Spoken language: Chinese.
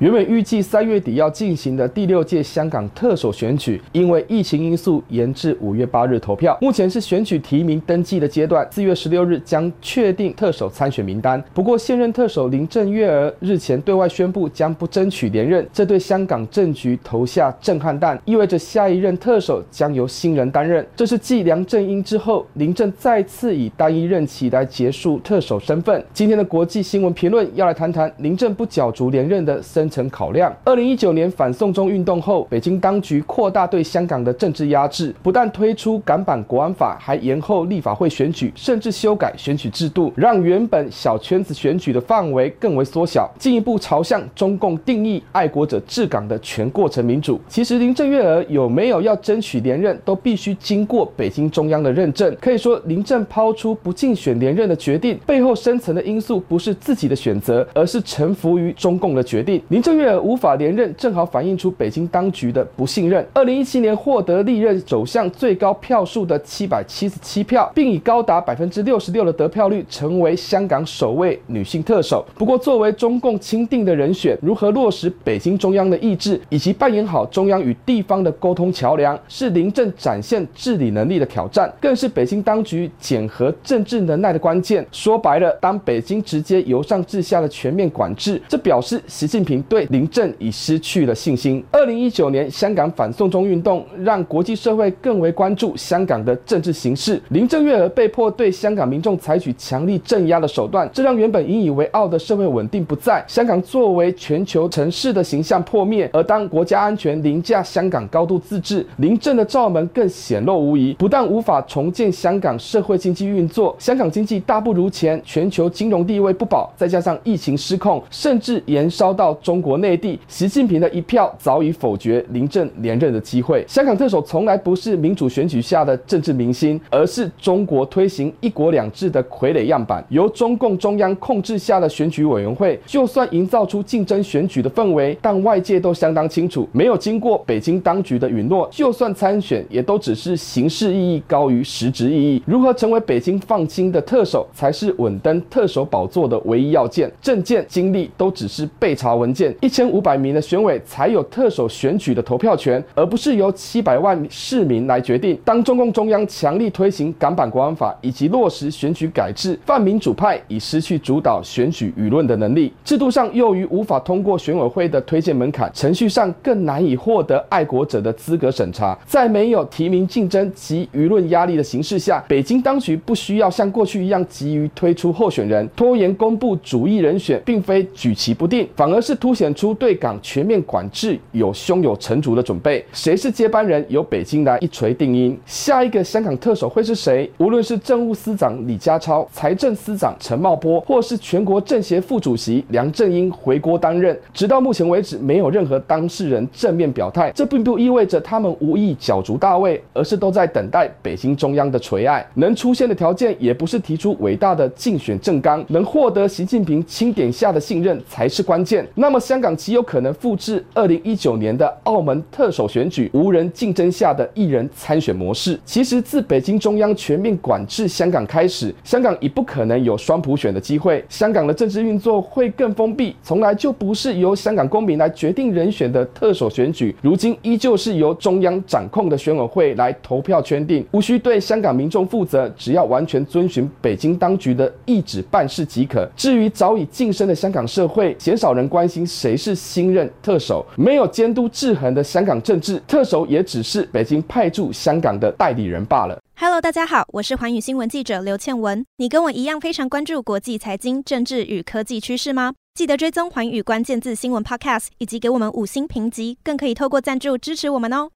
原本预计三月底要进行的第六届香港特首选举，因为疫情因素延至五月八日投票。目前是选举提名登记的阶段，四月十六日将确定特首参选名单。不过，现任特首林郑月娥日前对外宣布将不争取连任，这对香港政局投下震撼弹，意味着下一任特首将由新人担任。这是继梁振英之后，林郑再次以单一任期来结束特首身份。今天的国际新闻评论要来谈谈林郑不角逐连任的深层考量。二零一九年反送中运动后，北京当局扩大对香港的政治压制，不但推出港版国安法，还延后立法会选举，甚至修改选举制度，让原本小圈子选举的范围更为缩小，进一步朝向中共定义爱国者治港的全过程民主。其实林郑月娥有没有要争取连任，都必须经过北京中央的认证。可以说，林郑抛出不竞选连任的决定，背后深层的因素不是自己的选择，而是臣服于中共的决定。林郑月娥。无法连任，正好反映出北京当局的不信任。二零一七年获得历任首相最高票数的七百七十七票，并以高达百分之六十六的得票率成为香港首位女性特首。不过，作为中共钦定的人选，如何落实北京中央的意志，以及扮演好中央与地方的沟通桥梁，是林郑展现治理能力的挑战，更是北京当局检核政治能耐的关键。说白了，当北京直接由上至下的全面管制，这表示习近平对林郑已失去了信心。二零一九年香港反送中运动让国际社会更为关注香港的政治形势。林郑月娥被迫对香港民众采取强力镇压的手段，这让原本引以为傲的社会稳定不在。香港作为全球城市的形象破灭。而当国家安全凌驾香港高度自治，林郑的罩门更显露无遗。不但无法重建香港社会经济运作，香港经济大不如前，全球金融地位不保，再加上疫情失控，甚至延烧到中国内地。习近平的一票早已否决林郑连任的机会。香港特首从来不是民主选举下的政治明星，而是中国推行一国两制的傀儡样板。由中共中央控制下的选举委员会，就算营造出竞争选举的氛围，但外界都相当清楚，没有经过北京当局的允诺，就算参选，也都只是形式意义高于实质意义。如何成为北京放心的特首，才是稳登特首宝座的唯一要件。政见、经历都只是备查文件。一千五百名的选委才有特首选举的投票权，而不是由七百万市民来决定。当中共中央强力推行港版国安法以及落实选举改制，泛民主派已失去主导选举舆论的能力。制度上又于无法通过选委会的推荐门槛，程序上更难以获得爱国者的资格审查。在没有提名竞争及舆论压力的形势下，北京当局不需要像过去一样急于推出候选人，拖延公布主意人选，并非举棋不定，反而是突凸显出对港全面管制有胸有成竹的准备，谁是接班人，由北京来一锤定音。下一个香港特首会是谁？无论是政务司长李家超、财政司长陈茂波，或是全国政协副主席梁振英回国担任，直到目前为止，没有任何当事人正面表态。这并不意味着他们无意角逐大位，而是都在等待北京中央的垂爱。能出现的条件，也不是提出伟大的竞选政纲，能获得习近平钦点下的信任才是关键。那么，香港极有可能。复制二零一九年的澳门特首选举无人竞争下的一人参选模式。其实自北京中央全面管制香港开始，香港已不可能有双普选的机会。香港的政治运作会更封闭，从来就不是由香港公民来决定人选的特首选举，如今依旧是由中央掌控的选委会来投票圈定，无需对香港民众负责，只要完全遵循北京当局的意志办事即可。至于早已晋升的香港社会，鲜少人关心谁是新任。特首没有监督制衡的香港政治，特首也只是北京派驻香港的代理人罢了。Hello，大家好，我是寰宇新闻记者刘倩文。你跟我一样非常关注国际财经、政治与科技趋势吗？记得追踪寰宇关键字新闻 Podcast，以及给我们五星评级，更可以透过赞助支持我们哦。